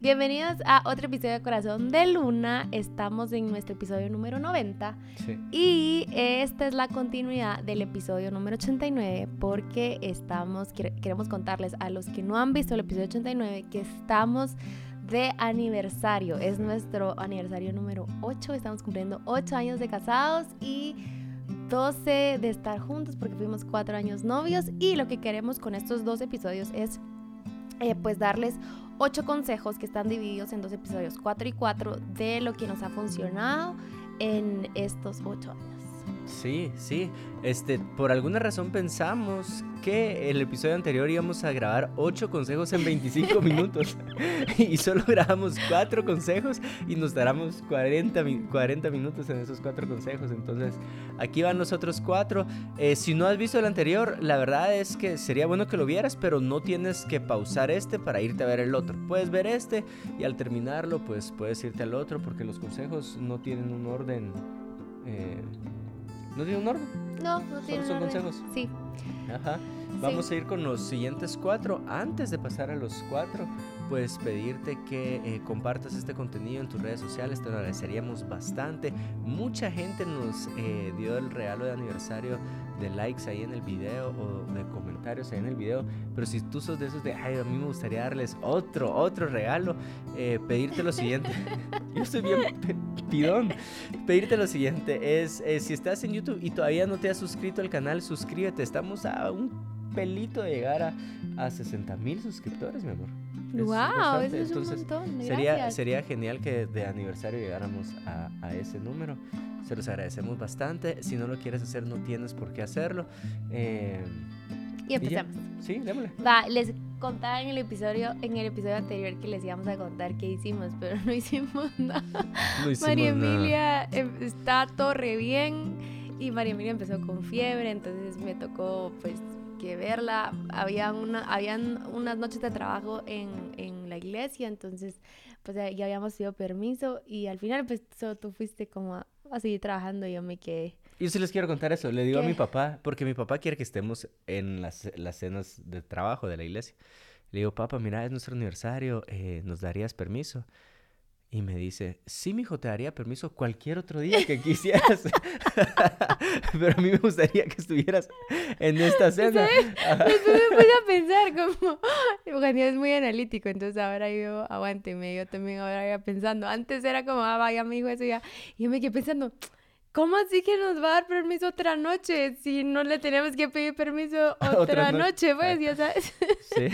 Bienvenidos a otro episodio de Corazón de Luna. Estamos en nuestro episodio número 90 Sí. y esta es la continuidad del episodio número 89 porque estamos, quere- queremos contarles a los que no han visto el episodio 89 que estamos de aniversario. Es nuestro aniversario número 8. Estamos cumpliendo 8 años de casados y 12 de estar juntos porque fuimos 4 años novios y lo que queremos con estos dos episodios es eh, pues darles ocho consejos que están divididos en dos episodios, 4 y 4, de lo que nos ha funcionado en estos ocho años. Sí, sí. Este, por alguna razón pensamos que el episodio anterior íbamos a grabar 8 consejos en 25 minutos. y solo grabamos 4 consejos y nos daremos 40, mi- 40 minutos en esos 4 consejos. Entonces, aquí van los otros 4. si no has visto el anterior, la verdad es que sería bueno que lo vieras, pero no tienes que pausar este para irte a ver el otro. Puedes ver este y al terminarlo, pues puedes irte al otro porque los consejos no tienen un orden. eh, ¿No tienen un orden? No, no tiene son orden. consejos. Sí. Ajá. Vamos a ir con los siguientes cuatro. Antes de pasar a los cuatro, pues pedirte que eh, compartas este contenido en tus redes sociales. Te lo agradeceríamos bastante. Mucha gente nos eh, dio el regalo de aniversario de likes ahí en el video o de comentarios ahí en el video. Pero si tú sos de esos de, ay, a mí me gustaría darles otro, otro regalo, eh, pedirte lo siguiente. Yo estoy bien pidón. Pedirte lo siguiente es, eh, si estás en YouTube y todavía no te has suscrito al canal, suscríbete. Estamos a un pelito de llegar a, a 60 mil suscriptores, mi amor. Es wow, eso es Entonces, un montón. Sería, Gracias. sería genial que de aniversario llegáramos a, a ese número. Se los agradecemos bastante. Si no lo quieres hacer, no tienes por qué hacerlo. Eh, y empezamos. sí, démosle. Va, les contaba en el episodio, en el episodio anterior que les íbamos a contar qué hicimos, pero no hicimos nada. No hicimos María. Emilia eh, está todo re bien y María Emilia empezó con fiebre, entonces me tocó pues que verla. Había una, habían unas noches de trabajo en, en la iglesia, entonces pues ya habíamos pedido permiso y al final pues solo tú fuiste como a, a seguir trabajando y yo me quedé. Yo sí les quiero contar eso. Le digo a ¿Qué? mi papá, porque mi papá quiere que estemos en las, las cenas de trabajo de la iglesia. Le digo, papá, mira, es nuestro aniversario, eh, ¿nos darías permiso? Y me dice, sí, mijo, te daría permiso cualquier otro día que quisieras. Pero a mí me gustaría que estuvieras en esta cena. Después me puse a pensar como, Eugenio es muy analítico, entonces ahora yo, aguánteme, yo también ahora ya pensando, antes era como, ah, vaya, me dijo eso ya, y yo me quedé pensando, ¿cómo así que nos va a dar permiso otra noche si no le tenemos que pedir permiso otra, Otra no- noche? Pues, ya sabes. Sí.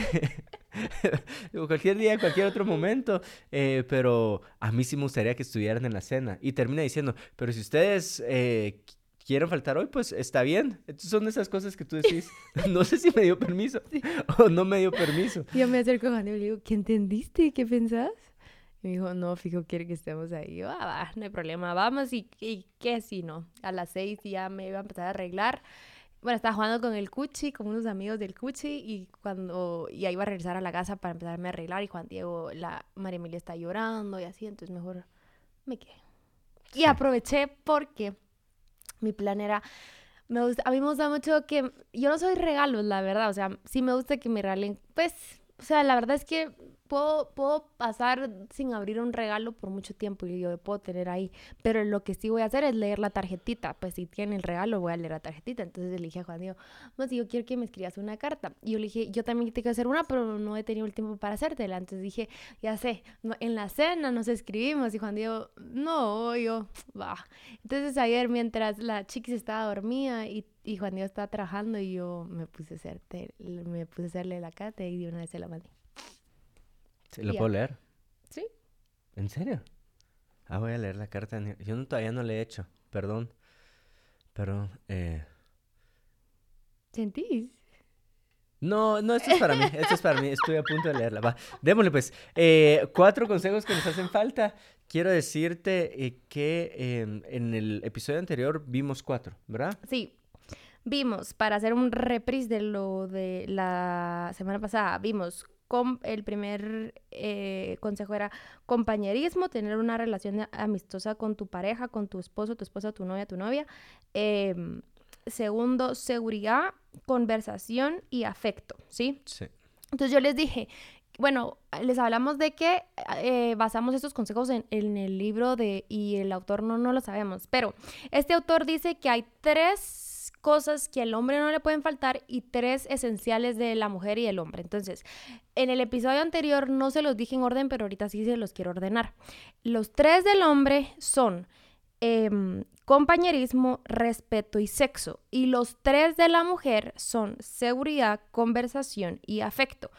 Cualquier día, cualquier otro momento. eh, pero a mí sí me gustaría que estuvieran en la cena. Y termina diciendo, pero si ustedes eh, qu- quieren faltar hoy, pues está bien. Entonces son esas cosas que tú decís. No sé si me dio permiso o no me dio permiso. Yo me acerco a Juan y le digo, ¿qué entendiste? ¿Qué pensás? Me dijo, no, fijo, quiere que estemos ahí. Yo, ah, va, no hay problema, vamos. ¿Y, y qué si no? A las seis ya me iba a empezar a arreglar. Bueno, estaba jugando con el Cuchi, con unos amigos del Cuchi, y cuando ya iba a regresar a la casa para empezarme a arreglar, y Juan Diego, la María Emilia está llorando y así, entonces mejor me quedé. Y aproveché porque mi plan era me gusta, a mí me gusta mucho que yo no soy regalos, la verdad, o sea, sí me gusta que me regalen, pues, o sea, la verdad es que puedo, puedo pasar sin abrir un regalo por mucho tiempo y yo puedo tener ahí, pero lo que sí voy a hacer es leer la tarjetita, pues si tiene el regalo voy a leer la tarjetita, entonces le dije a Juan Diego, pues yo quiero que me escribas una carta, y yo le dije, yo también tengo que hacer una, pero no he tenido el tiempo para hacértela, entonces dije, ya sé, no- en la cena nos escribimos, y Juan Diego, no, yo, va, entonces ayer mientras la chiquis estaba dormida y, y Juan Diego estaba trabajando y yo me puse a hacerte, me puse a hacerle la carta y de una vez se la mandé. ¿Sí, ¿Lo puedo leer? Sí. ¿En serio? Ah, voy a leer la carta. Yo no- todavía no le he hecho. Perdón. Pero, eh... ¿Sentís? No, no, esto es para mí, esto es para mí, estoy a punto de leerla. Va, démosle pues. Eh, cuatro consejos que nos hacen falta. Quiero decirte eh, que em, en el episodio anterior vimos cuatro, ¿verdad? Sí. Vimos, para hacer un reprise de lo de la semana pasada, vimos el primer eh, consejo era compañerismo, tener una relación amistosa con tu pareja, con tu esposo, tu esposa, tu novia, tu novia. Em, segundo, seguridad, conversación y afecto, ¿sí? Sí. Entonces yo les dije bueno, les hablamos de que eh, basamos estos consejos en, el libro de, y el autor no, no lo sabemos, pero este autor dice que hay tres cosas que al hombre no le pueden faltar y tres esenciales de la mujer y el hombre. Entonces, en el episodio anterior no se los dije en orden, pero ahorita sí se los quiero ordenar. Los tres del hombre son em, compañerismo, respeto y sexo. Y los tres de la mujer son seguridad, conversación y afecto.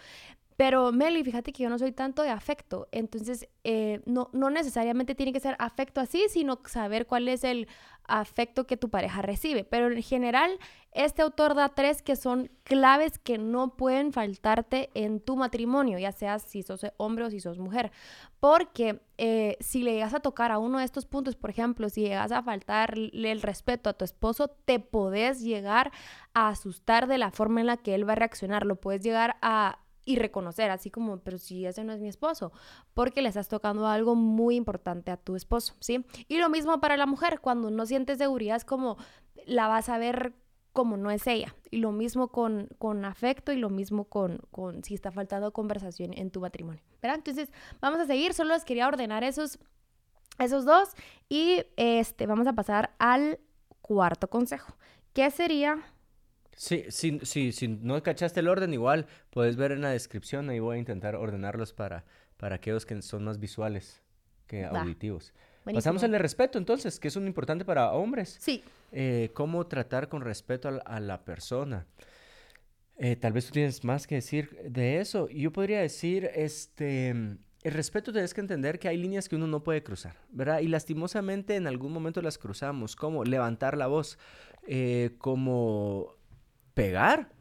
Pero Meli, fíjate que yo no soy tanto de afecto, entonces eh, no, no necesariamente tiene que ser afecto así, sino saber cuál es el afecto que tu pareja recibe. Pero en general, este autor da tres que son claves que no pueden faltarte en tu matrimonio, ya sea si sos hombre o si sos mujer. Porque eh, si le llegas a tocar a uno de estos puntos, por ejemplo, si llegas a faltarle el respeto a tu esposo, te podés llegar a asustar de la forma en la que él va a reaccionar. Lo puedes llegar a y reconocer, así como, pero si ese no es mi esposo, porque le estás tocando algo muy importante a tu esposo, ¿sí? Y lo mismo para la mujer, cuando no sientes seguridad es como la vas a ver como no es ella. Y lo mismo con, con afecto y lo mismo con, con si está faltando conversación en tu matrimonio, ¿verdad? Entonces, vamos a seguir, solo les quería ordenar esos, esos dos y este, vamos a pasar al cuarto consejo, ¿Qué sería Sí, sí, sí, si no cachaste el orden, igual puedes ver en la descripción. Ahí voy a intentar ordenarlos para, para aquellos que son más visuales que auditivos. Pasamos al de respeto, entonces, que es un importante para hombres. Sí. Eh, cómo tratar con respeto a, la persona. Eh, tal vez tú tienes más que decir de eso. Yo podría decir, este, el respeto tienes que entender que hay líneas que uno no puede cruzar, ¿verdad? Y lastimosamente en algún momento las cruzamos, como levantar la voz, eh, como pegar.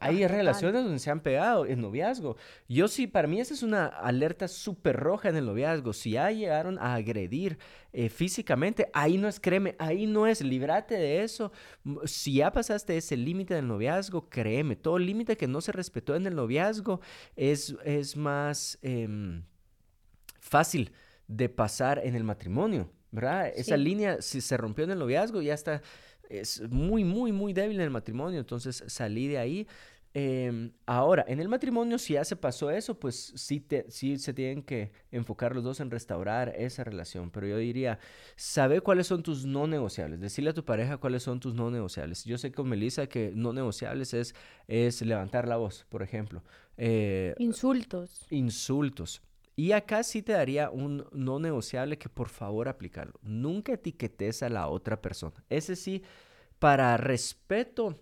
Hay relaciones donde se han pegado en noviazgo. Yo sí, para mí esa es una alerta súper roja en el noviazgo. Si ya llegaron a agredir eh, físicamente, ahí no es, créeme, ahí no es, líbrate de eso. Si ya pasaste ese límite del noviazgo, créeme, todo límite que no se respetó en el noviazgo es, es más em, fácil de pasar en el matrimonio, ¿verdad? Esa línea, si se rompió en el noviazgo, ya está es muy, muy, muy débil en el matrimonio, entonces salí de ahí. Em, ahora, en el matrimonio, si ya se pasó eso, pues sí, te, sí se tienen que enfocar los dos en restaurar esa relación. Pero yo diría, sabe cuáles son tus no negociables. Decirle a tu pareja cuáles son tus no negociables. Yo sé con Melissa que no negociables es, es levantar la voz, por ejemplo. Eh, insultos. Insultos. Y acá sí te daría un no negociable que por favor aplicarlo. Nunca etiquetes a la otra persona. Ese sí, para respeto,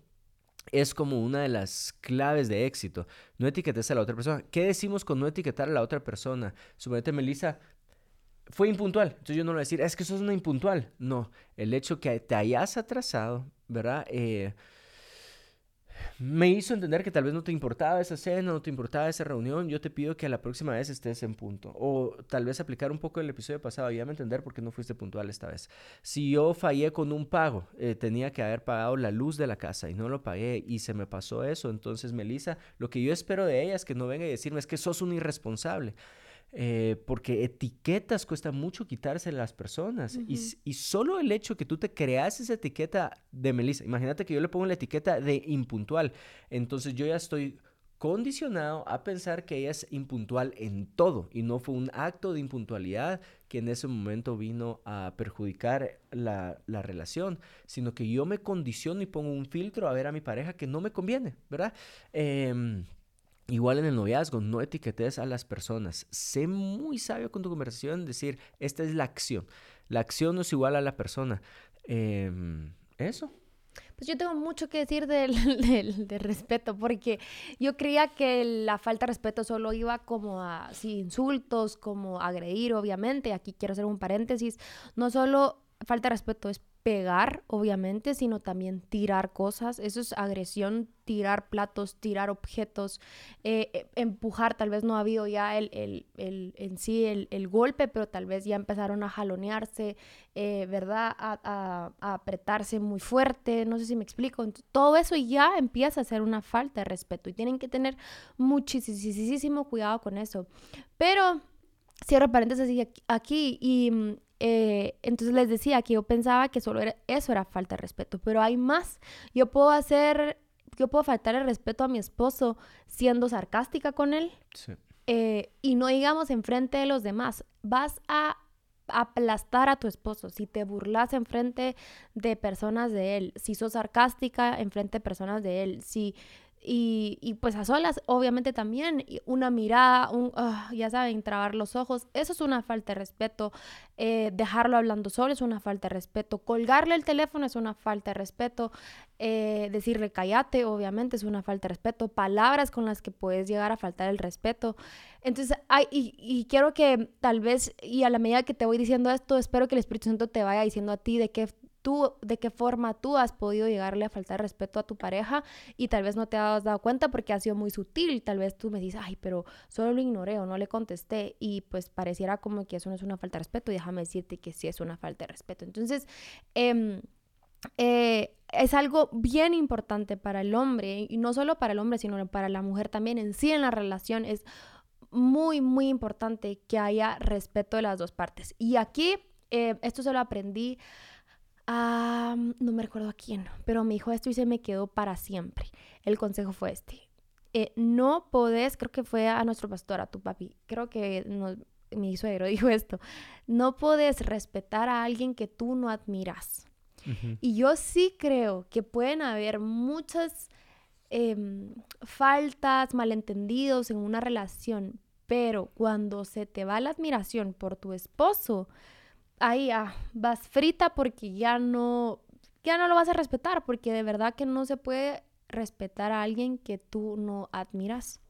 es como una de las claves de éxito. No etiquetes a la otra persona. ¿Qué decimos con no etiquetar a la otra persona? Suponete, Melissa fue impuntual. Entonces yo no le voy a decir, es que sos una impuntual. No, el hecho que te hayas atrasado, ¿verdad? Eh, me hizo entender que tal vez no te importaba esa cena, no te importaba esa reunión, yo te pido que a la próxima vez estés en punto. O tal vez aplicar un poco el episodio pasado, y a entender por qué no fuiste puntual esta vez. Si yo fallé con un pago, eh, tenía que haber pagado la luz de la casa y no lo pagué y se me pasó eso, entonces Melissa, lo que yo espero de ella es que no venga y decirme es que sos un irresponsable. Eh, porque etiquetas cuesta mucho quitarse a las personas. y, solo el hecho que tú te creas esa etiqueta de Melissa, imagínate que yo le pongo la etiqueta de impuntual, entonces yo ya estoy condicionado a pensar que ella es impuntual en todo y no fue un acto de impuntualidad que en ese momento vino a perjudicar la, la, relación, sino que yo me condiciono y pongo un filtro a ver a mi pareja que no me conviene, ¿verdad? Eh, Igual en el noviazgo, no etiquetes a las personas. Sé muy sabio con tu conversación, decir, esta es la acción. La acción no es igual a la persona. Em, eso. Pues yo tengo mucho que decir del, del, respeto, porque yo creía que la falta de respeto solo iba como a sí, insultos, como agredir, obviamente. Aquí quiero hacer un paréntesis. No solo falta de respeto, es pegar, obviamente, sino también tirar cosas. Eso es agresión, tirar platos, tirar objetos, eh, eh, empujar. Tal vez no ha habido ya el, el, el en sí el, golpe, pero tal vez ya empezaron a jalonearse, eh, ¿verdad? A, apretarse muy fuerte. No sé si me explico. todo eso ya empieza a ser una falta de respeto y tienen que tener muchísimo cuidado con eso. Pero cierro paréntesis aquí y mm, eh, entonces les decía que yo pensaba que solo era, eso era falta de respeto, pero hay más. Yo puedo hacer, yo puedo faltar el respeto a mi esposo siendo sarcástica con él. eh, y no digamos enfrente de los demás, vas a aplastar a tu esposo, si te burlas enfrente de personas de él, si sos sarcástica enfrente de personas de él, si y, y, pues a solas, obviamente también, una mirada, un, ah, ya saben, trabar los ojos, eso es una falta de respeto. Eh, dejarlo hablando solo es una falta de respeto. Colgarle el teléfono es una falta de respeto. Eh, decirle cállate, obviamente, es una falta de respeto. Palabras con las que puedes llegar a faltar el respeto. Entonces, hay, y, y quiero que tal vez, y a la medida que te voy diciendo esto, espero que el Espíritu Santo te vaya diciendo a ti de qué tú, de qué forma tú has podido llegarle a faltar respeto a tu pareja y tal vez no te has dado cuenta porque ha sido muy sutil. Tal vez tú me dices, ay, pero solo lo ignoré o no le contesté y pues pareciera como que eso no es una falta de respeto y déjame decirte que sí es una falta de respeto. Entonces, em, eh, es algo bien importante para el hombre y no solo para el hombre, sino para la mujer también. En sí, en la relación es muy, muy importante que haya respeto de las dos partes. Y aquí, eh, esto se lo aprendí Ah, no me recuerdo a quién, pero me dijo esto y se me quedó para siempre. El consejo fue este. Eh, no podés, creo que fue a nuestro pastor, a tu papi, creo que mi suegro dijo esto, no podés respetar a alguien que tú no admiras. Y yo sí creo que pueden haber muchas em, faltas, malentendidos en una relación, pero cuando se te va la admiración por tu esposo, ahí ya vas frita porque ya no, ya no lo vas a respetar, porque de verdad que no se puede respetar a alguien que tú no admiras.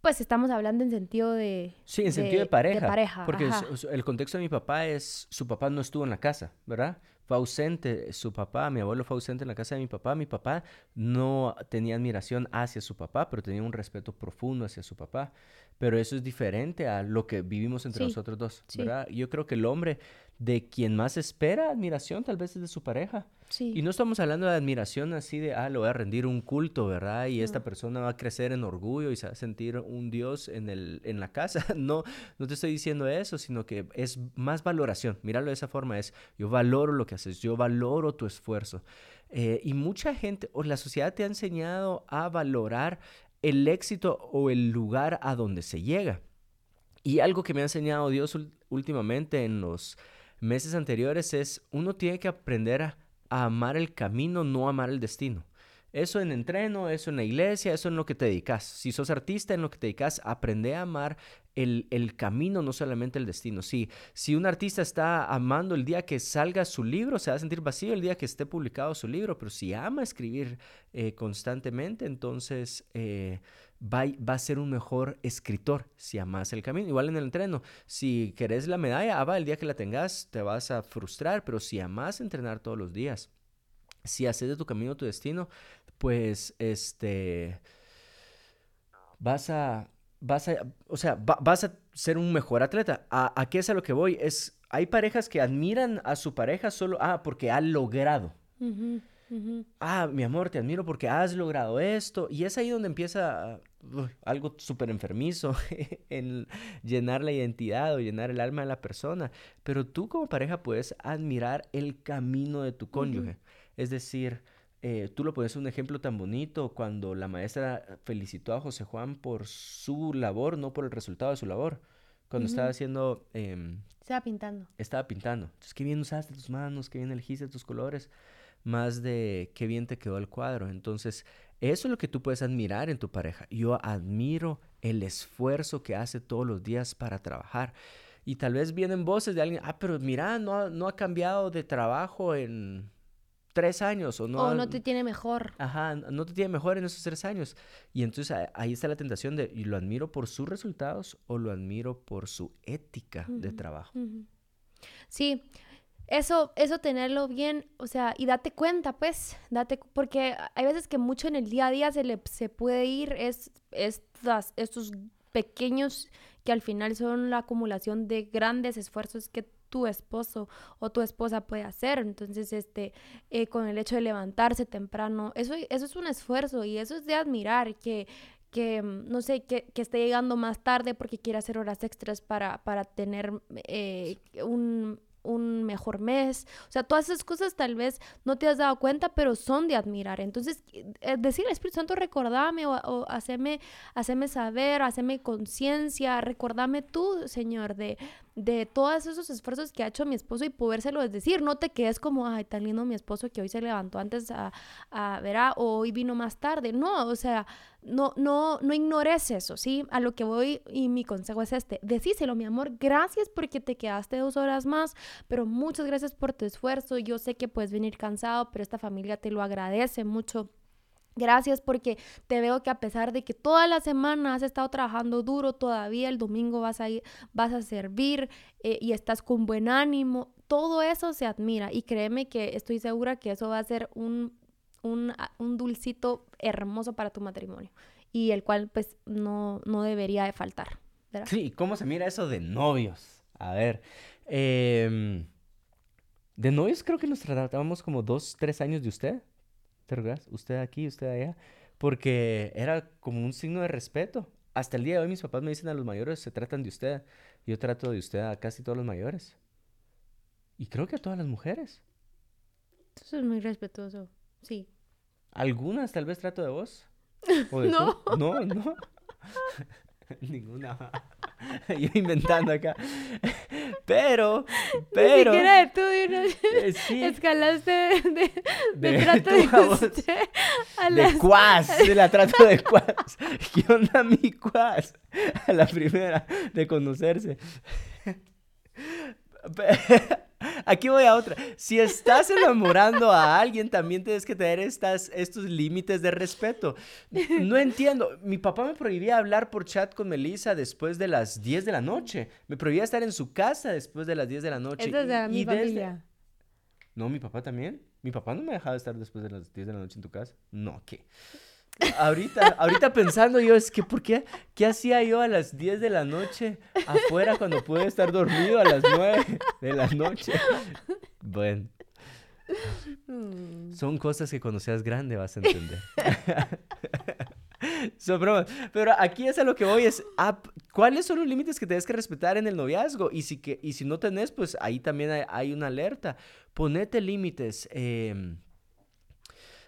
Pues estamos hablando en sentido de... Sí, en sentido de pareja. porque el contexto de mi papá es, su papá no estuvo en la casa, ¿verdad? Fue ausente su papá, mi abuelo fue ausente en la casa de mi papá. Mi papá no tenía admiración hacia su papá, pero tenía un respeto profundo hacia su papá. Pero eso es diferente a lo que vivimos entre nosotros dos, ¿verdad? Yo creo que el hombre de quien más espera admiración tal vez es de su pareja. Sí. Y no estamos hablando de admiración así de, ah, le voy a rendir un culto, ¿verdad? Y esta persona va a crecer en orgullo y se va a sentir un Dios en, el, en la casa. No, no te estoy diciendo eso, sino que es más valoración. Míralo de esa forma, es, yo valoro lo que haces, yo valoro tu esfuerzo. Eh, y mucha gente, o la sociedad te ha enseñado a valorar el éxito o el lugar a donde se llega. Y algo que me ha enseñado Dios últimamente en los meses anteriores es uno tiene que aprender a, amar el camino, no amar el destino. Eso en entreno, eso en la iglesia, eso en lo que te dedicas. Si sos artista, en lo que te dedicas, aprende a amar el, el, camino, no solamente el destino. Si, si un artista está amando el día que salga su libro, se va a sentir vacío el día que esté publicado su libro, pero si ama escribir eh, constantemente, entonces eh, va, va, a ser un mejor escritor si amas el camino. Igual en el entreno, si querés la medalla, ah, va, el día que la tengas te vas a frustrar, pero si amas entrenar todos los días, si haces de tu camino tu destino, pues este vas a vas a o sea vas a ser un mejor atleta. ¿A, qué es a lo que voy es hay parejas que admiran a su pareja solo ah porque ha logrado. Ah mi amor te admiro porque has logrado esto. Y es ahí donde empieza algo súper enfermizo en llenar la identidad o llenar el alma de la persona pero tú como pareja puedes admirar el camino de tu cónyuge es decir eh, tú lo pones un ejemplo tan bonito cuando la maestra felicitó a José Juan por su labor, no por el resultado de su labor. Cuando estaba haciendo... Em, estaba pintando. Estaba pintando. Entonces, qué bien usaste tus manos, qué bien elegiste tus colores, más de qué bien te quedó el cuadro. Entonces, eso es lo que tú puedes admirar en tu pareja. Yo admiro el esfuerzo que hace todos los días para trabajar. Y tal vez vienen voces de alguien, ah, pero mira, no, no ha cambiado de trabajo en tres años o no. O no te tiene mejor. Ajá, no te tiene mejor en esos tres años. Y entonces ahí está la tentación de, ¿y lo admiro por sus resultados o lo admiro por su ética de trabajo? Sí, eso, eso tenerlo bien, o sea, y date cuenta, pues, date, porque hay veces que mucho en el día a día se le se puede ir es, estas, estos pequeños que al final son la acumulación de grandes esfuerzos que tu esposo o tu esposa puede hacer. Entonces, este, eh, con el hecho de levantarse temprano, eso, eso es un esfuerzo y eso es de admirar que, que mm, no sé, que, que esté llegando más tarde porque quiere hacer horas extras para, para tener eh, un un mejor mes. O sea, todas esas cosas tal vez no te has dado cuenta, pero son de admirar. Entonces, eh, decir Espíritu Santo, recordame o, o haceme, saber, haceme conciencia, recordame tú, Señor, de, de todos esos esfuerzos que ha hecho mi esposo y podérselo decir. No te quedes como, ay, tan lindo mi esposo que hoy se levantó antes a, a ver, o hoy vino más tarde. No, o sea, no, no, no ignores eso, ¿sí? A lo que voy y mi consejo es este. Decíselo, mi amor, gracias porque te quedaste dos horas más, pero muchas gracias por tu esfuerzo. Yo sé que puedes venir cansado, pero esta familia te lo agradece mucho. Gracias porque te veo que a pesar de que toda la semana has estado trabajando duro, todavía el domingo vas a ir, vas a servir eh, y estás con buen ánimo. Todo eso se admira y créeme que estoy segura que eso va a ser un, un, un dulcito hermoso para tu matrimonio y el cual pues no, no debería de faltar. Sí, ¿cómo se mira eso de novios? A ver, em, de novios creo que nos tratábamos como dos, tres años de usted. ¿Te recuerdas? Usted aquí, usted allá. Porque era como un signo de respeto. Hasta el día de hoy mis papás me dicen a los mayores, se tratan de usted. Yo trato de usted a casi todos los mayores. Y creo que a todas las mujeres. Eso es muy respetuoso, sí. Algunas tal vez trato de vos. no. No, no. Ninguna. Yo inventando acá. Pero, pero. Ni siquiera de tú, eh, sí. Escalaste de, de, trato de usted a De cuas, de la trato de cuas. ¿Qué onda mi cuas? A la primera de conocerse. Aquí voy a otra. Si estás enamorando a alguien, también tienes que tener estas, estos límites de respeto. No entiendo. Mi papá me prohibía hablar por chat con Melissa después de las 10 de la noche. Me prohibía estar en su casa después de las 10 de la noche. Es de mi familia. No, mi papá también. Mi papá no me dejaba estar después de las 10 de la noche en tu casa. No, ¿qué? Ahorita, ahorita pensando yo, es que, ¿por qué? ¿Qué hacía yo a las 10 de la noche afuera cuando pude estar dormido a las 9 de la noche? Bueno. Mm. Son cosas que cuando seas grande vas a entender. Son Pero aquí es a lo que voy, es ah, cuáles son los límites que tienes que respetar en el noviazgo. Y si, que, y si no tenés, pues ahí también hay, hay una alerta. Ponete límites. Eh,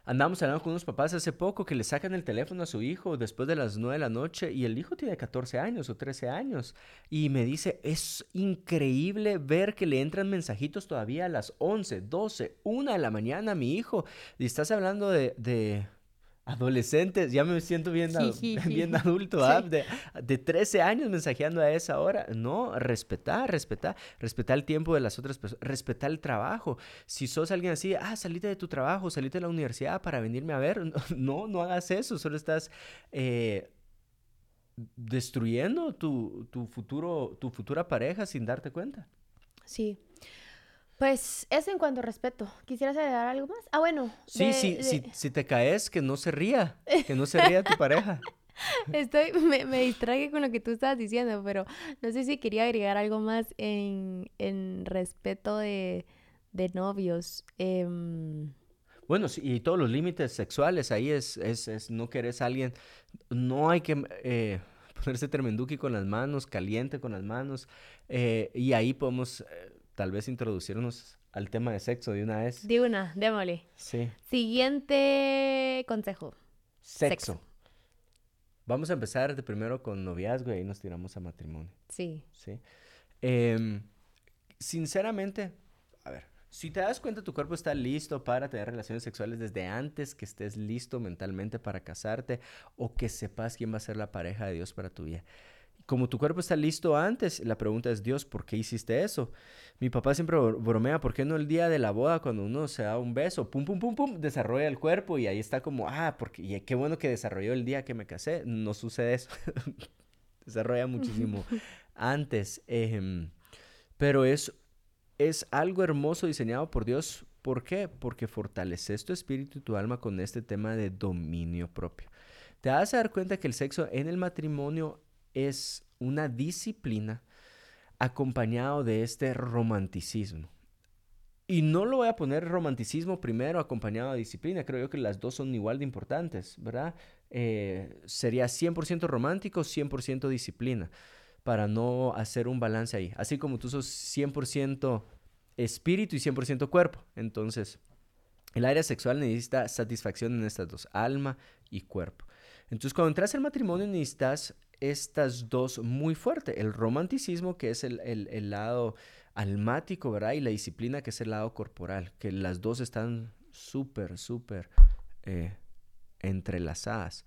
Andamos hablando con unos papás hace poco que le sacan el teléfono a su hijo después de las 9 de la noche y el hijo tiene 14 años o 13 años. Y me dice, es increíble ver que le entran mensajitos todavía a las 11, 12, 1 de la mañana a mi hijo y estás hablando de, de adolescentes, ya me siento bien, bien adulto, ¿ah? de, de, 13 años mensajeando a esa hora. No, respetar, respetar, respetar el tiempo de las otras personas, respetar el trabajo. Si sos alguien así, ah, salite de tu trabajo, salite de la universidad para venirme a ver, no, no hagas eso, solo estás eh, destruyendo tu, tu, futuro, tu futura pareja sin darte cuenta. Sí. Pues eso en cuanto a respeto. ¿Quisieras agregar algo más? Ah, bueno. Sí, sí, Si, si te caes, que no se ría. Que no se ría tu pareja. Estoy, me, me distraje con lo que tú estabas diciendo, pero no sé si quería agregar algo más en, en respeto de, de novios. Em, bueno, sí, y todos los límites sexuales, ahí es, es, es no querés a alguien, no hay que eh, ponerse tremenduki con las manos, caliente con las manos, eh, y ahí podemos eh, tal vez introducirnos al tema de sexo de una vez. De una, démosle. Sí. Siguiente consejo. Sexo. Vamos a empezar de primero con noviazgo y ahí nos tiramos a matrimonio. Sí. Sí. Em, sinceramente, a ver, si te das cuenta tu cuerpo está listo para tener relaciones sexuales desde antes que estés listo mentalmente para casarte o que sepas quién va a ser la pareja de Dios para tu vida como tu cuerpo está listo antes, la pregunta es, Dios, ¿por qué hiciste eso? Mi papá siempre bromea, ¿por qué no el día de la boda cuando uno se da un beso, pum, pum, pum, pum, desarrolla el cuerpo y ahí está como, ah, porque y qué bueno que desarrolló el día que me casé? No sucede eso. desarrolla muchísimo antes. Pero es, es algo hermoso diseñado por Dios. ¿Por qué? Porque fortaleces tu espíritu y tu alma con este tema de dominio propio. Te vas a dar cuenta que el sexo en el matrimonio es una disciplina acompañado de este romanticismo. Y no lo voy a poner romanticismo primero acompañado de disciplina, creo yo que las dos son igual de importantes, ¿verdad? Eh, sería 100% romántico, 100% disciplina, para no hacer un balance ahí. Así como tú sos 100% espíritu y 100% cuerpo. Entonces, el área sexual necesita satisfacción en estas dos, alma y cuerpo. Entonces, cuando entras al matrimonio necesitas estas dos muy fuertes. El romanticismo, que es el, lado almático, ¿verdad? Y la disciplina, que es el lado corporal, que las dos están súper, súper eh, entrelazadas.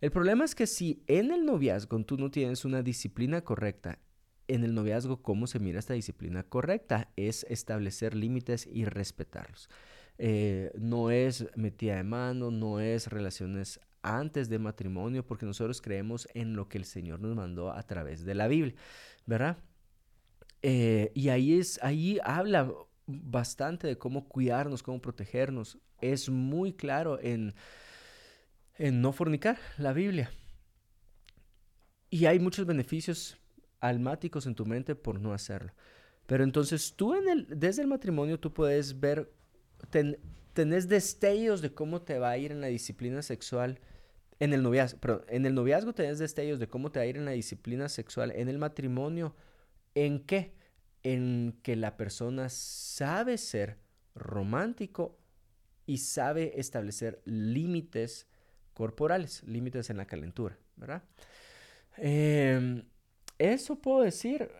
El problema es que si en el noviazgo tú no tienes una disciplina correcta, en el noviazgo, ¿cómo se mira esta disciplina correcta? Es establecer límites y respetarlos. Eh, no es metida de mano, no es relaciones antes de matrimonio, porque nosotros creemos en lo que el Señor nos mandó a través de la Biblia, ¿verdad? Eh, y ahí es, ahí habla bastante de cómo cuidarnos, cómo protegernos. Es muy claro en, en no fornicar la Biblia. Y hay muchos beneficios almáticos en tu mente por no hacerlo. Pero entonces tú en el, desde el matrimonio tú puedes ver, tenés destellos de cómo te va a ir en la disciplina sexual en el noviazgo, pero en el noviazgo tenés destellos de cómo te va a ir en la disciplina sexual. En el matrimonio, ¿en qué? En que la persona sabe ser romántico y sabe establecer límites corporales, límites en la calentura, ¿verdad? Em, eso puedo decir.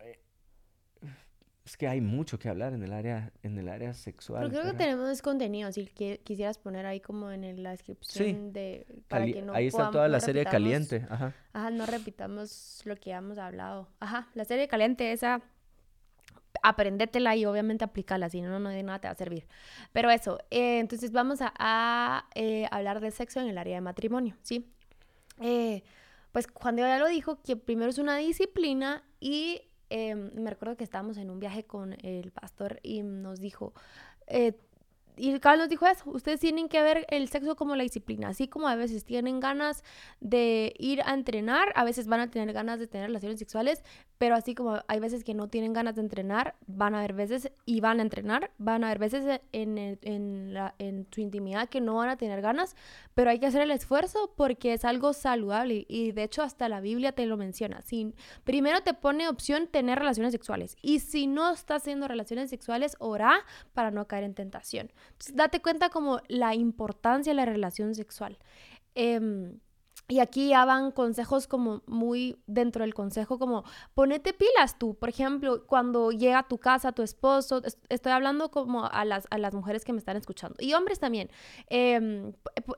Es que hay mucho que hablar en el área, en el área sexual. Pero creo que tenemos contenido, si quisieras poner ahí como en la descripción de... Para que no ahí está toda la serie caliente. Ajá. Ajá, no repitamos lo que hemos hablado. Ajá, la serie caliente esa, aprendétela y obviamente aplícala, si no, no de nada te va a servir. Pero eso, eh, entonces vamos a, eh, hablar de sexo en el área de matrimonio, ¿sí? Eh, pues cuando ya lo dijo, que primero es una disciplina y Em, me recuerdo que estábamos en un viaje con el pastor y nos dijo, eh, y Carlos nos dijo eso, ustedes tienen que ver el sexo como la disciplina, así como a veces tienen ganas de ir a entrenar, a veces van a tener ganas de tener relaciones sexuales, pero así como hay veces que no tienen ganas de entrenar, van a haber veces y van a entrenar, van a haber veces en, en, la, en su intimidad que no van a tener ganas, pero hay que hacer el esfuerzo porque es algo saludable y de hecho hasta la Biblia te lo menciona. Si, primero te pone opción tener relaciones sexuales y si no estás haciendo relaciones sexuales, ora para no caer en tentación. Date cuenta como la importancia de la relación sexual. Eh, y aquí ya van consejos como muy dentro del consejo, como ponete pilas tú. Por ejemplo, cuando llega a tu casa tu esposo, estoy hablando como a las, a las mujeres que me están escuchando. Y hombres también. Eh,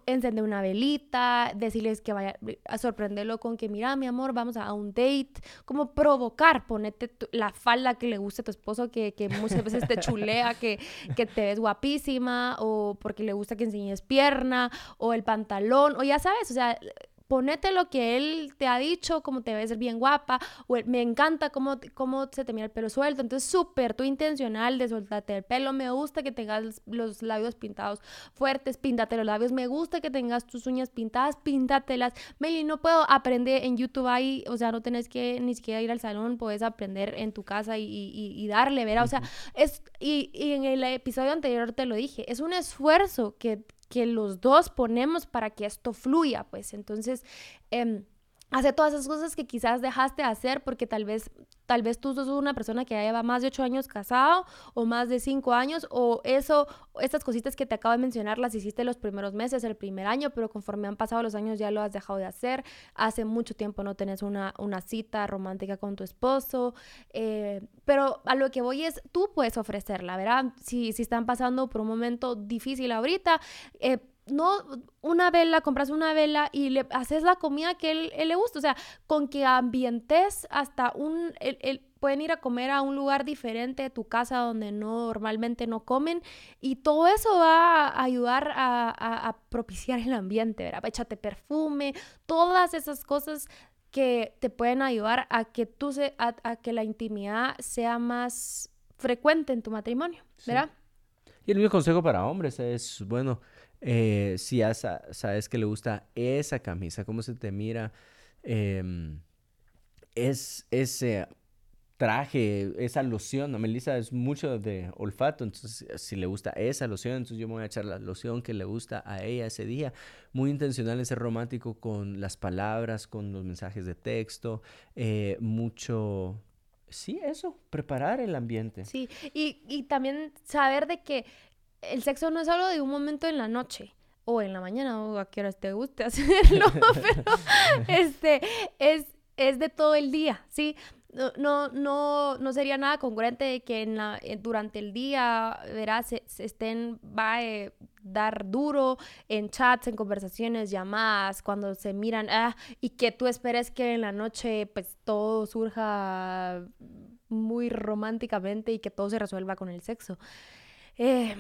encender una velita, decirles que vaya a sorprenderlo con que, mira, mi amor, vamos a un date. Como provocar, ponete la falda que le guste a tu esposo, que, que muchas veces te chulea, que, que te ves guapísima, o porque le gusta que enseñes pierna, o el pantalón, o ya sabes, o sea ponete lo que él te ha dicho, como te ves bien guapa, o me encanta cómo, cómo se te mira el pelo suelto. Entonces, súper tú intencional de soltarte el pelo. Me gusta que tengas los labios pintados fuertes, píntate los labios. Me gusta que tengas tus uñas pintadas, píntatelas. Meli, no puedo aprender en YouTube ahí, o sea, no tenés que ni siquiera ir al salón, puedes aprender en tu casa y, y, darle, ¿verdad? O sea, es, y, y en el episodio anterior te lo dije, es un esfuerzo que, que los dos ponemos para que esto fluya, pues. Entonces... Eh, hace todas esas cosas que quizás dejaste de hacer porque tal vez tal vez tú sos una persona que ya lleva más de ocho años casado o más de cinco años o eso estas cositas que te acabo de mencionar las hiciste los primeros meses el primer año pero conforme han pasado los años ya lo has dejado de hacer hace mucho tiempo no tenés una, una cita romántica con tu esposo eh, pero a lo que voy es tú puedes ofrecerla ¿verdad? si, si están pasando por un momento difícil ahorita eh, no una vela, compras una vela y le haces la comida que él, él le gusta. O sea, con que ambientes hasta un... El, pueden ir a comer a un lugar diferente de tu casa donde normalmente no comen y todo eso va a ayudar a, propiciar el ambiente, ¿verdad? Échate perfume, todas esas cosas que te pueden ayudar a que tú se, a, que la intimidad sea más frecuente en tu matrimonio, ¿verdad? Y el mismo consejo para hombres es, bueno, eh, si ya sabes que le gusta esa camisa, cómo se te mira, em, es ese traje, esa loción. A Melissa es mucho de olfato, entonces si le gusta esa loción, entonces yo me voy a echar la loción que le gusta a ella ese día. Muy intencional en ser romántico con las palabras, con los mensajes de texto, eh, mucho sí, eso, preparar el ambiente. Sí, y, y también saber de que el sexo no es solo de un momento en la noche o en la mañana o a qué horas te guste hacerlo, pero este es, es de todo el día, ¿sí? No, no, no, sería nada congruente que en la, eh, durante el día, verás, se, se estén, va a dar duro en chats, en conversaciones, llamadas, cuando se miran, ah, y que tú esperes que en la noche pues todo surja muy románticamente y que todo se resuelva con el sexo. Eh,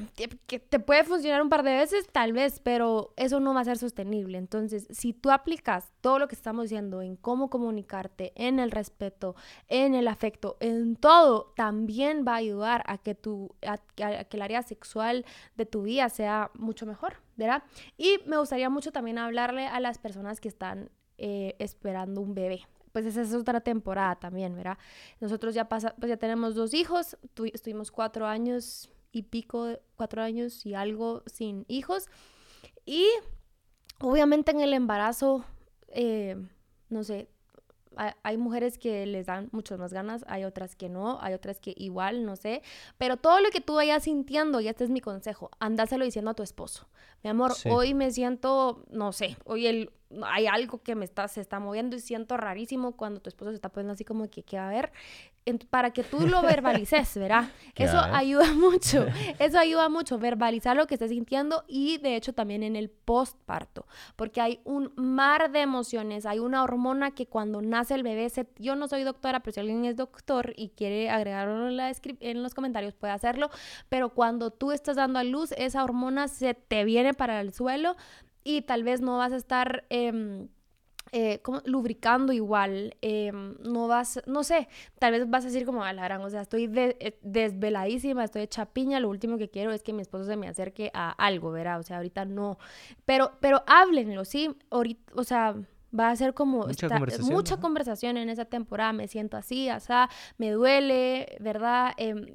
que te puede funcionar un par de veces, tal vez, pero eso no va a ser sostenible. Entonces, si tú aplicas todo lo que estamos diciendo en cómo comunicarte, en el respeto, en el afecto, en todo, también va a ayudar a que, tu, a, que el área sexual de tu vida sea mucho mejor, ¿verdad? Y me gustaría mucho también hablarle a las personas que están eh, esperando un bebé pues esa es otra temporada también, ¿verdad? Nosotros ya pasa, pues ya tenemos dos hijos, tu, estuvimos cuatro años y pico, cuatro años y algo sin hijos. Y obviamente en el embarazo, eh, no sé, hay mujeres que les dan muchas más ganas, hay otras que no, hay otras que igual, no sé. Pero todo lo que tú vayas sintiendo, y este es mi consejo, andáselo diciendo a tu esposo. Mi amor, Sí. hoy me siento, no sé, hoy el, hay algo que me está, se está moviendo y siento rarísimo cuando tu esposo se está poniendo así como que, ¿qué va a ver? Para que tú lo verbalices, ¿verdad? ¿Qué Eso ayuda mucho, eso ayuda mucho, verbalizar lo que estés sintiendo y de hecho también en el postparto, porque hay un mar de emociones, hay una hormona que cuando nace el bebé, se, yo no soy doctora, pero si alguien es doctor y quiere agregarlo en, la en los comentarios puede hacerlo, pero cuando tú estás dando a luz, esa hormona se te viene para el suelo y tal vez no vas a estar... em, eh, como lubricando igual, em, no vas, no sé, tal vez vas a decir como a la gran, o sea, estoy de- eh, desveladísima, estoy hecha piña, lo último que quiero es que mi esposo se me acerque a algo, ¿verdad? O sea, ahorita no, pero, pero háblenlo, ¿sí? Ahorita, o sea, va a ser como Mucha conversación, mucha conversación en esa temporada, me siento así, asá, me duele, ¿verdad? Em,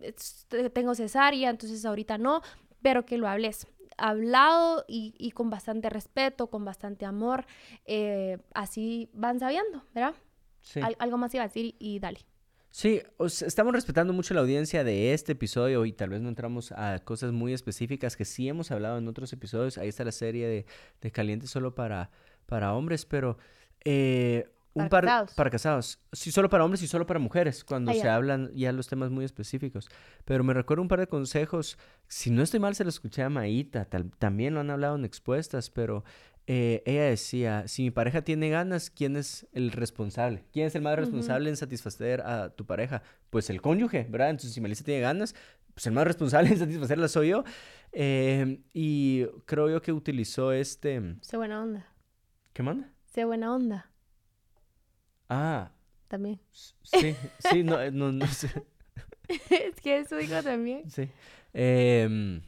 tengo cesárea, entonces ahorita no, pero que lo hables hablado y, y con bastante respeto, con bastante amor, eh, así van sabiendo, ¿verdad? Sí. Al- algo más iba a decir y dale. Sí, estamos respetando mucho la audiencia de este episodio y tal vez no entramos a cosas muy específicas que sí hemos hablado en otros episodios. Ahí está la serie de, de Caliente solo para, para hombres, pero eh, un par casados. para casados. Sí, solo para hombres y solo para mujeres, cuando Ah, se ya. hablan ya los temas muy específicos. Pero me recuerdo un par de consejos. Si no estoy mal, se lo escuché a Maíta. tal- también lo han hablado en expuestas, pero eh, ella decía, si mi pareja tiene ganas, ¿quién es el responsable? ¿Quién es el más responsable en satisfacer a tu pareja? Pues el cónyuge, ¿verdad? Entonces, si Melissa tiene ganas, pues el más responsable en satisfacerla soy yo. Eh, y creo yo que utilizó este... Sé buena onda. ¿Qué manda? Sé buena onda Ah, también. sí, sí, no, eh, no, no sé. es que eso digo también. Sí. Em,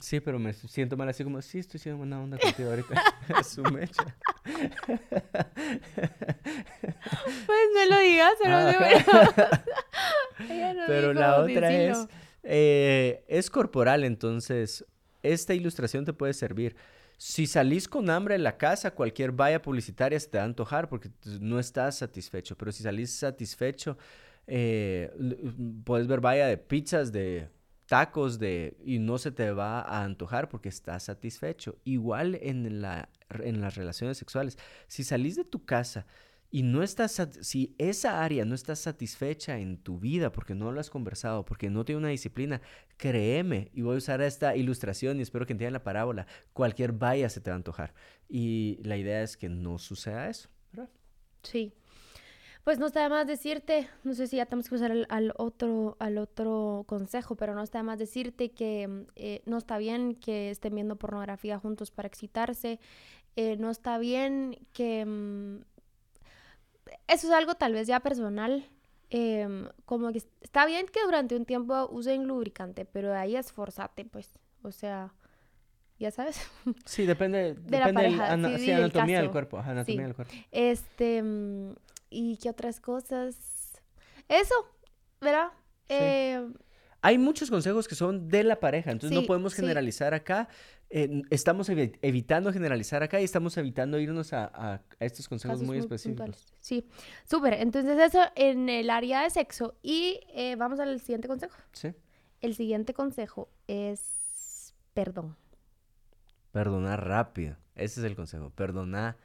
sí, pero me siento mal así como, sí, estoy siendo buena onda contigo ahorita. Su mecha. Pues no lo digas, pero Ah, no Pero dijo la otra decirlo. es, eh, es corporal, entonces esta ilustración te puede servir. Si salís con hambre en la casa, cualquier valla publicitaria se te va a antojar porque no estás satisfecho. Pero si salís satisfecho, eh, l- puedes ver valla de pizzas, de tacos, de y no se te va a antojar porque estás satisfecho. Igual en la, en las relaciones sexuales. Si salís de tu casa y no estás, si esa área no está satisfecha en tu vida porque no lo has conversado, porque no tiene una disciplina, créeme, y voy a usar esta ilustración y espero que entiendan la parábola, cualquier valla se te va a antojar. Y la idea es que no suceda eso. Sí. Pues no está de más decirte, no sé si ya tenemos que pasar al, otro, al otro consejo, pero no está de más decirte que mm, eh, no está bien que estén viendo pornografía juntos para excitarse, eh, no está bien que... eso es algo tal vez ya personal, em, como que es- está bien que durante un tiempo usen lubricante, pero de ahí esforzate, pues, o sea, ya sabes. Sí, depende, De la depende del pareja, ana- sí, sí, sí, del anatomía del cuerpo, ajá, anatomía Sí. del cuerpo. Este, mm, ¿y qué otras cosas? Eso, ¿verdad? Sí. Eh, hay muchos consejos que son de la pareja, entonces no podemos generalizar acá. Eh, estamos evitando generalizar acá y estamos evitando irnos a, estos consejos muy, específicos. Sí, súper. Entonces eso en el área de sexo. Y eh, vamos al siguiente consejo. Sí. El siguiente consejo es perdón. Perdonar rápido. Ese es el consejo. Perdonar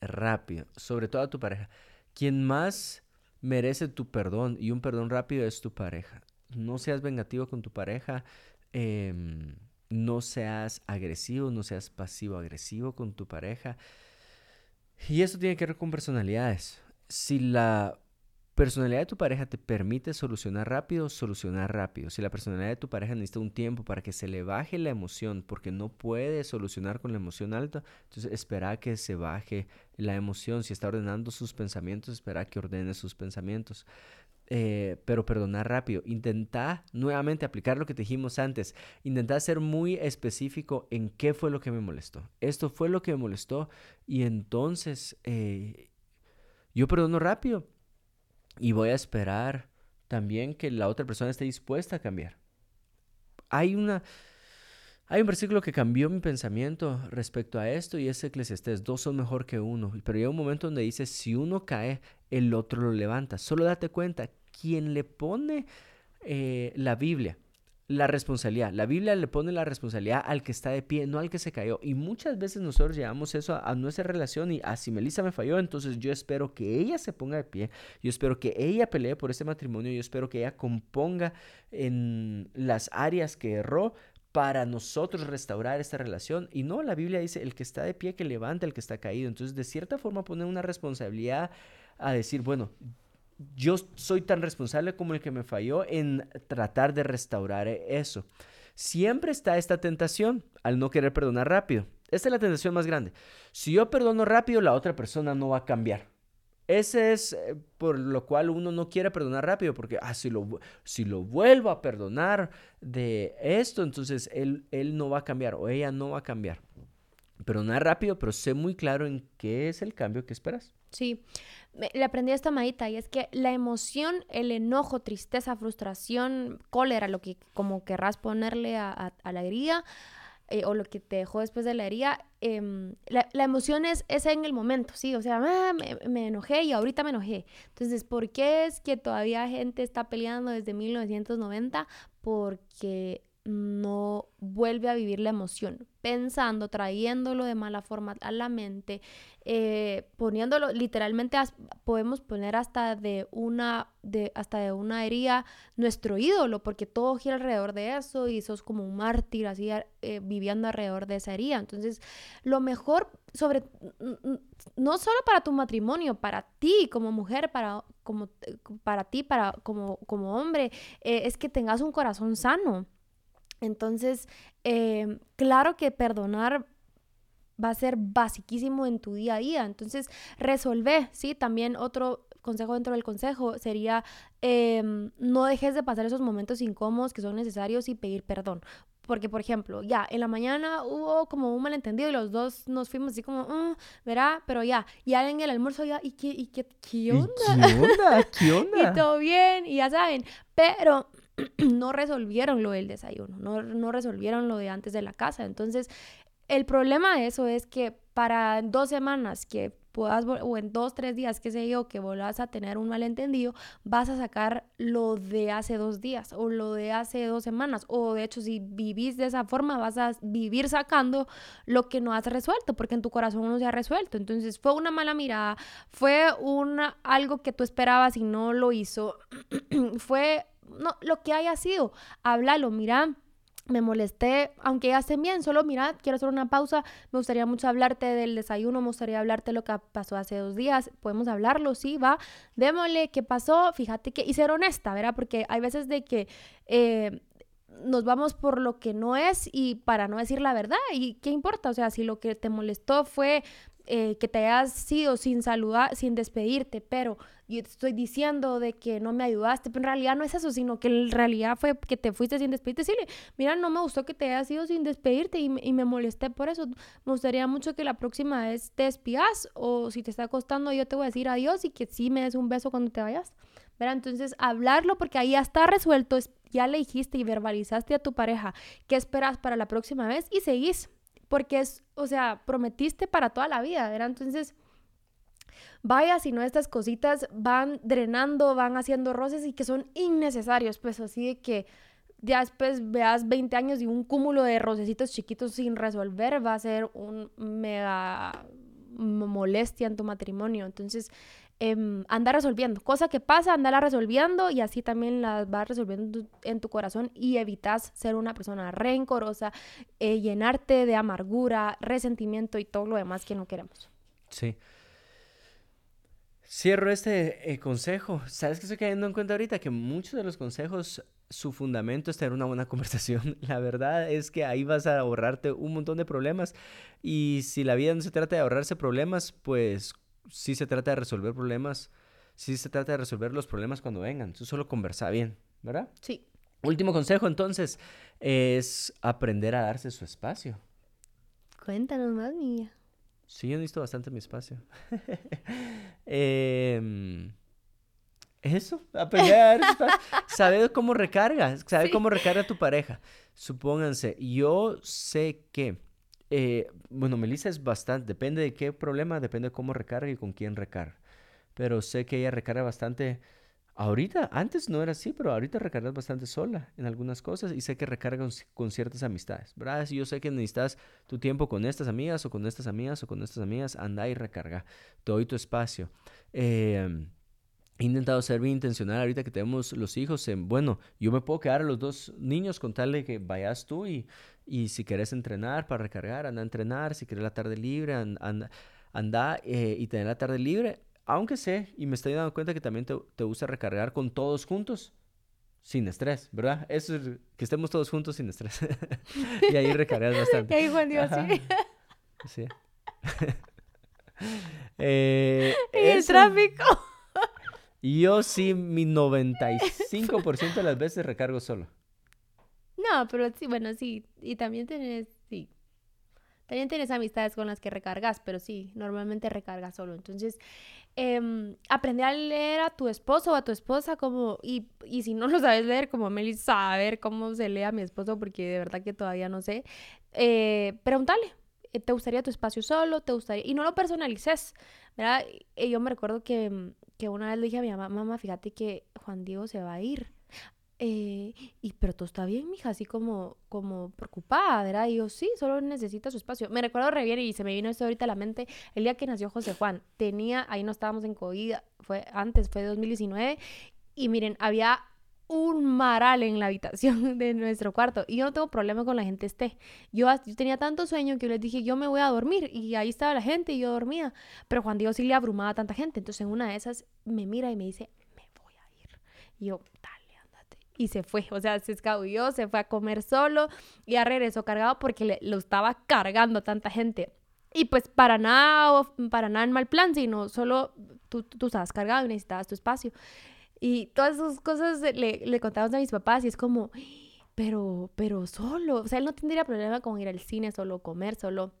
rápido. Sobre todo a tu pareja. Quien más merece tu perdón y un perdón rápido es tu pareja no seas vengativo con tu pareja, em, no seas agresivo, no seas pasivo-agresivo con tu pareja. Y eso tiene que ver con personalidades. Si la personalidad de tu pareja te permite solucionar rápido, solucionar rápido. Si la personalidad de tu pareja necesita un tiempo para que se le baje la emoción porque no puede solucionar con la emoción alta, entonces espera que se baje la emoción. Si está ordenando sus pensamientos, espera que ordene sus pensamientos. Eh, pero perdonar rápido. Intenta nuevamente aplicar lo que te dijimos antes. Intenta ser muy específico en qué fue lo que me molestó. Esto fue lo que me molestó y entonces eh, yo perdono rápido y voy a esperar también que la otra persona esté dispuesta a cambiar. Hay una... Hay un versículo que cambió mi pensamiento respecto a esto y es Eclesiastés, dos son mejor que uno, pero llega un momento donde dice, si uno cae, el otro lo levanta. Solo date cuenta, quien le pone eh, la Biblia, la responsabilidad. La Biblia le pone la responsabilidad al que está de pie, no al que se cayó. Y muchas veces nosotros llevamos eso a, nuestra relación y así ah, Melissa me falló, entonces yo espero que ella se ponga de pie, yo espero que ella pelee por este matrimonio, yo espero que ella componga en las áreas que erró para nosotros restaurar esta relación. Y no, la Biblia dice, el que está de pie que levanta el que está caído. Entonces, de cierta forma, pone una responsabilidad a decir, bueno, yo soy tan responsable como el que me falló en tratar de restaurar eso. Siempre está esta tentación al no querer perdonar rápido. Esta es la tentación más grande. Si yo perdono rápido, la otra persona no va a cambiar. Ese es eh, por lo cual uno no quiere perdonar rápido, porque ah, si, lo, si lo vuelvo a perdonar de esto, entonces él, él no va a cambiar o ella no va a cambiar. Perdonar rápido, pero sé muy claro en qué es el cambio que esperas. Sí, le aprendí a esta madita y es que la emoción, el enojo, tristeza, frustración, cólera, lo que como querrás ponerle a, la herida eh, o lo que te dejó después de la herida, em, la, emoción es, en el momento, ¿sí? O sea, ah, me, me, enojé y ahorita me enojé. Entonces, ¿por qué es que todavía gente está peleando desde 1990? Porque no vuelve a vivir la emoción, pensando, trayéndolo de mala forma a la mente, eh, poniéndolo, literalmente podemos poner hasta de una, de, hasta de una herida nuestro ídolo, porque todo gira alrededor de eso y sos como un mártir así eh, viviendo alrededor de esa herida. Entonces, lo mejor sobre, no solo para tu matrimonio, para ti como mujer, para, como, para ti, para, como, como hombre, eh, es que tengas un corazón sano entonces, em, claro que perdonar va a ser basiquísimo en tu día a día. Entonces, resolver, ¿sí? También otro consejo dentro del consejo sería em, no dejes de pasar esos momentos incómodos que son necesarios y pedir perdón. Porque, por ejemplo, ya en la mañana hubo como un malentendido y los dos nos fuimos así como, mm, verá, pero ya, ya en el almuerzo ya, ¿y qué, y qué, qué onda? ¿Qué onda? ¿Qué onda? y todo bien, y ya saben, pero no resolvieron lo del desayuno, no, no resolvieron lo de antes de la casa. Entonces, el problema de eso es que para dos semanas que puedas, o en dos, tres días, qué sé yo, que vuelvas a tener un malentendido, vas a sacar lo de hace dos días o lo de hace dos semanas. O de hecho, si vivís de esa forma, vas a vivir sacando lo que no has resuelto, porque en tu corazón no se ha resuelto. Entonces, fue una mala mirada, fue algo que tú esperabas y no lo hizo, fue no, lo que haya sido, háblalo, mira, me molesté, aunque ya estén bien, solo mira, quiero hacer una pausa, me gustaría mucho hablarte del desayuno, me gustaría hablarte lo que pasó hace dos días, podemos hablarlo, sí, va, démosle qué pasó, fíjate que, y ser honesta, ¿verdad? Porque hay veces de que eh, nos vamos por lo que no es y para no decir la verdad, ¿y qué importa? O sea, si lo que te molestó fue eh, que te hayas sido sin saludar, sin despedirte, pero yo estoy diciendo de que no me ayudaste, pero en realidad no es eso, sino que en realidad fue que te fuiste sin despedirte. Sí, mira, no me gustó que te hayas ido sin despedirte y, y, me molesté por eso. Me gustaría mucho que la próxima vez te espías o si te está costando yo te voy a decir adiós y que sí me des un beso cuando te vayas. ¿verdad? Entonces, hablarlo porque ahí ya está resuelto ya le dijiste y verbalizaste a tu pareja qué esperas para la próxima vez y seguís. Porque es, o sea, prometiste para toda la vida, ¿verdad? Entonces, vaya si no estas cositas van drenando, van haciendo roces y que son innecesarios, pues así de que ya después veas 20 años y un cúmulo de rocecitos chiquitos sin resolver va a ser un mega molestia en tu matrimonio. Entonces, eh, anda resolviendo. Cosa que pasa, andala resolviendo y así también las vas resolviendo en tu corazón y evitas ser una persona rencorosa, eh, llenarte de amargura, resentimiento y todo lo demás que no queremos. Sí. Cierro este eh, consejo. ¿Sabes qué estoy cayendo en cuenta ahorita? Que muchos de los consejos, su fundamento es tener una buena conversación. La verdad es que ahí vas a ahorrarte un montón de problemas. Y si la vida no se trata de ahorrarse problemas, pues sí se trata de resolver problemas, sí se trata de resolver los problemas cuando vengan. Tú solo conversa bien, ¿verdad? Sí. Último consejo entonces es aprender a darse su espacio. Cuéntanos más, mía. Sí, yo necesito bastante mi espacio. eh, eso, aprender a dar espacio. Saber cómo recarga, saber cómo recarga tu pareja. Supónganse, yo sé que eh, bueno, Melissa es bastante, depende de qué problema, depende de cómo recarga y con quién recarga. Pero sé que ella recarga bastante. Ahorita, antes no era así, pero ahorita recargas bastante sola en algunas cosas y sé que recarga con, ciertas amistades, ¿verdad? Si yo sé que necesitas tu tiempo con estas amigas o con estas amigas o con estas amigas, anda y recarga. Te doy tu espacio. Eh, He intentado ser bien intencional ahorita que tenemos los hijos. En, bueno, yo me puedo quedar a los dos niños con tal de que vayas tú y, y si quieres entrenar para recargar, anda a entrenar. Si quieres la tarde libre, anda, anda eh, y tener la tarde libre. Aunque sé, y me estoy dando cuenta que también te, te gusta recargar con todos juntos, sin estrés, ¿verdad? Eso es que estemos todos juntos sin estrés. y ahí recargas bastante. Y ahí Juan Dios, sí. sí. eh, y el tráfico. Yo sí, mi 95% de las veces recargo solo. No, pero sí, bueno, sí. Y también tienes, sí. También tienes amistades con las que recargas, pero sí, normalmente recargas solo. Entonces, eh, aprender a leer a tu esposo o a tu esposa como, y, y si no lo sabes leer, como Meli, saber cómo se lee a mi esposo, porque de verdad que todavía no sé, eh, pregúntale, eh, ¿te gustaría tu espacio solo? ¿Te gustaría? Y no lo personalices, ¿verdad? Y yo me recuerdo que que una vez le dije a mi mamá, mamá, fíjate que Juan Diego se va a ir. Eh, y pero todo está bien, mija, así como, como preocupada, ¿verdad? Y yo, sí, solo necesita su espacio. Me recuerdo re bien y se me vino esto ahorita a la mente. El día que nació José Juan, tenía, ahí no estábamos en COVID, fue antes, fue 2019. Y miren, había un maral en la habitación de nuestro cuarto. Y yo no tengo problema con la gente esté. Yo, yo, tenía tanto sueño que yo les dije, yo me voy a dormir. Y ahí estaba la gente y yo dormía. Pero Juan Diego sí le abrumaba a tanta gente. Entonces en una de esas me mira y me dice, me voy a ir. Y yo, andate. Y se fue. O sea, se escabulló, se fue a comer solo. Y ya regresó cargado porque le, lo estaba cargando tanta gente. Y pues para nada, para nada en mal plan, sino solo tú, tú estabas cargado y necesitabas tu espacio. Y todas esas cosas le, le a mis papás y es como, pero, pero solo, o sea, él no tendría problema con ir al cine solo, comer solo,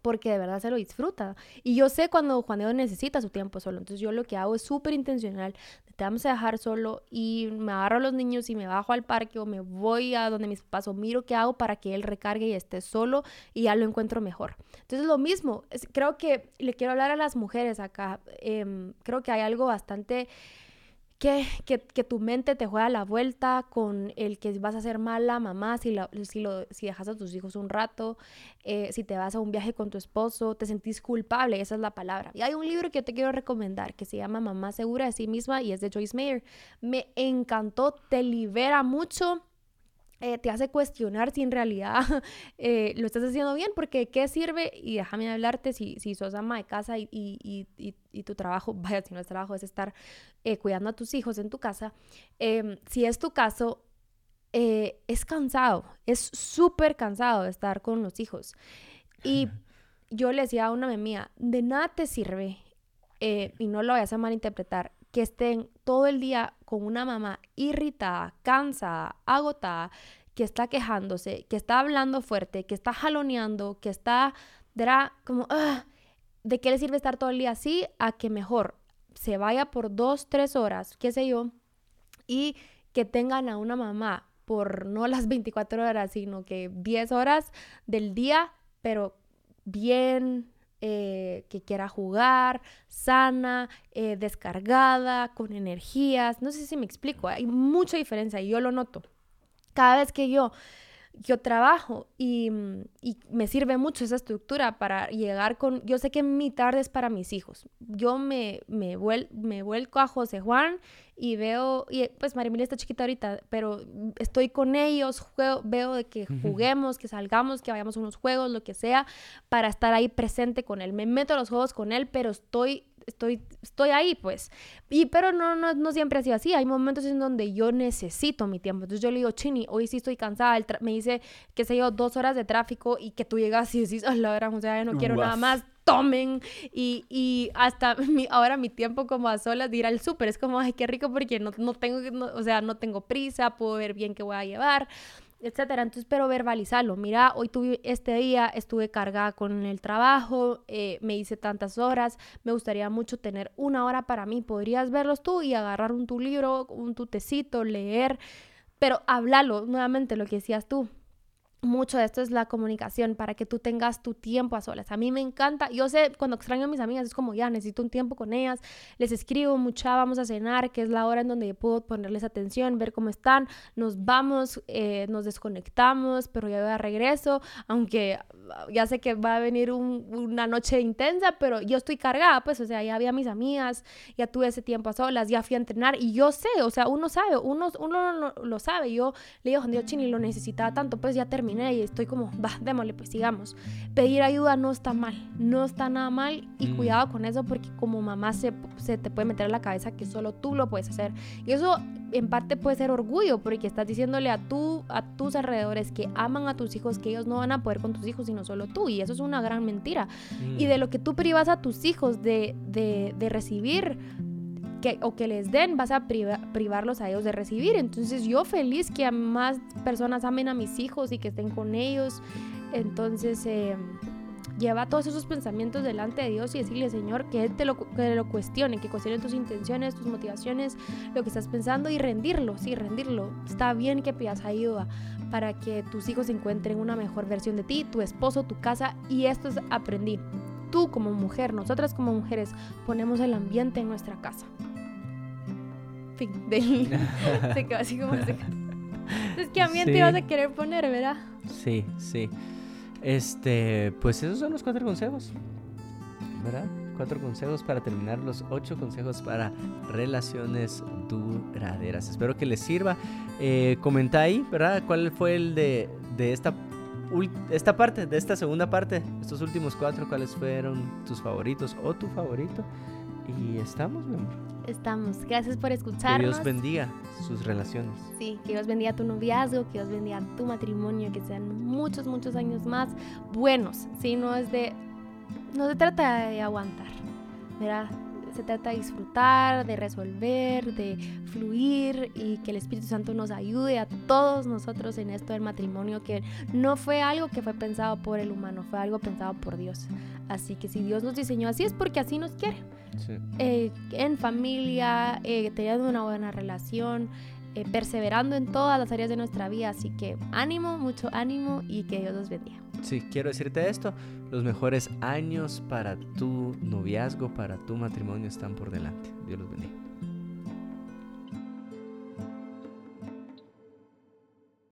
porque de verdad se lo disfruta. Y yo sé cuando Juan Diego necesita su tiempo solo, entonces yo lo que hago es súper intencional, te vamos a dejar solo y me agarro a los niños y me bajo al parque o me voy a donde mis papás o miro qué hago para que él recargue y esté solo y ya lo encuentro mejor. Entonces lo mismo, creo que le quiero hablar a las mujeres acá, em, creo que hay algo bastante que, que, tu mente te juega la vuelta con el que vas a ser mala mamá si, si, lo, si dejas a tus hijos un rato, eh, si te vas a un viaje con tu esposo, te sentís culpable, esa es la palabra. Y hay un libro que yo te quiero recomendar que se llama Mamá Segura de sí misma y es de Joyce Mayer. Me encantó, te libera mucho eh, te hace cuestionar si en realidad eh, lo estás haciendo bien, porque ¿qué sirve? Y déjame hablarte, si, si sos ama de casa y, y, y, y tu trabajo, vaya, si no es trabajo, es estar eh, cuidando a tus hijos en tu casa, em, si es tu caso, es cansado, es súper cansado de estar con los hijos. Y yo le decía a una mía, de nada te sirve, y no lo vayas a malinterpretar, que estén todo el día con una mamá irritada, cansada, agotada, que está quejándose, que está hablando fuerte, que está jaloneando, que está, como, ah, ¿de qué le sirve estar todo el día así? A que mejor se vaya por dos, tres horas, qué sé yo, y que tengan a una mamá por no las 24 horas, sino que 10 horas del día, pero bien, eh, que quiera jugar, sana, eh, descargada, con energías. No sé si me explico, hay mucha diferencia y yo lo noto. Cada vez que yo yo trabajo y, y, me sirve mucho esa estructura para llegar con, yo sé que mi tarde es para mis hijos. Yo me, me, me vuelco a José Juan y veo, y pues Marimilia está chiquita ahorita, pero estoy con ellos, juego, veo de que juguemos, que salgamos, que vayamos a unos juegos, lo que sea, para estar ahí presente con él. Me meto a los juegos con él, pero estoy estoy, estoy ahí, pues. Y, pero no, no, no siempre ha sido así. Hay momentos en donde yo necesito mi tiempo. Entonces yo le digo, Chini, hoy sí estoy cansada. me dice, qué sé yo, dos horas de tráfico y que tú llegas y decís, a la verdad, o sea, ya no quiero nada más. Tomen y, y hasta mi, ahora mi tiempo como a solas de ir al súper es como, ay, qué rico porque no, no tengo, o sea, no tengo prisa, puedo ver bien qué voy a llevar etcétera. Entonces, pero verbalizarlo. Mira, hoy tuve este día, estuve cargada con el trabajo, eh, me hice tantas horas, me gustaría mucho tener una hora para mí. Podrías verlos tú y agarrar un tu libro, un tu tecito, leer, pero háblalo, nuevamente lo que decías tú mucho de esto es la comunicación para que tú tengas tu tiempo a solas. A mí me encanta, yo sé, cuando extraño a mis amigas es como ya necesito un tiempo con ellas, les escribo mucha, vamos a cenar, que es la hora en donde puedo ponerles atención, ver cómo están, nos vamos, eh, nos desconectamos, pero ya de regreso, aunque ya sé que va a venir una noche intensa, pero yo estoy cargada, pues, o sea, ya había mis amigas, ya tuve ese tiempo a solas, ya fui a entrenar y yo sé, o sea, uno sabe, uno, uno lo, sabe, yo le digo, Dios Chini, lo necesitaba tanto, pues ya terminé y estoy como, va, démosle, pues sigamos. Pedir ayuda no está mal, no está nada mal y mm. cuidado con eso porque como mamá se, se te puede meter en la cabeza que solo tú lo puedes hacer. Y eso en parte puede ser orgullo porque estás diciéndole a, tú, a tus alrededores que aman a tus hijos, que ellos no van a poder con tus hijos, sino solo tú. Y eso es una gran mentira. Y de mm. lo que tú privas a tus hijos de, de, de recibir, que, o que les den, vas a privarlos a ellos de recibir. Entonces yo feliz que más personas amen a mis hijos y que estén con ellos. Entonces... Eh, lleva todos esos pensamientos delante de Dios y decirle, Señor, que Él te lo, que lo cuestione, que cuestione tus intenciones, tus motivaciones, lo que estás pensando y rendirlo, sí, rendirlo. Está bien que pidas ayuda para que tus hijos encuentren una mejor versión de ti, tu esposo, tu casa y esto es aprendí. Tú como mujer, nosotras como mujeres, ponemos el ambiente en nuestra casa. Fin, de se quedó así como se Es que ambiente vas a querer poner, ¿verdad? Sí, sí. Este, pues esos son los cuatro consejos, ¿verdad? Cuatro consejos para terminar los ocho consejos para relaciones duraderas. Espero que les sirva. Eh, comenta ahí, ¿verdad? ¿Cuál fue el de, de esta, esta parte, de esta segunda parte? Estos últimos cuatro, ¿cuáles fueron tus favoritos o tu favorito? Y estamos, mi amor. Estamos. Gracias por escucharnos. Que Dios bendiga sus relaciones. Sí, que Dios bendiga tu noviazgo, que Dios bendiga tu matrimonio, que sean muchos, muchos años más buenos. Sí, no es de. No se trata de aguantar, ¿verdad? Se trata de disfrutar, de resolver, de fluir y que el Espíritu Santo nos ayude a todos nosotros en esto del matrimonio, que no fue algo que fue pensado por el humano, fue algo pensado por Dios. Así que si Dios nos diseñó así es porque así nos quiere. Eh, en familia, eh, teniendo una buena relación, eh, perseverando en todas las áreas de nuestra vida. Así que ánimo, mucho ánimo y que Dios los bendiga. Sí, quiero decirte esto, los mejores años para tu noviazgo, para tu matrimonio están por delante. Dios los bendiga.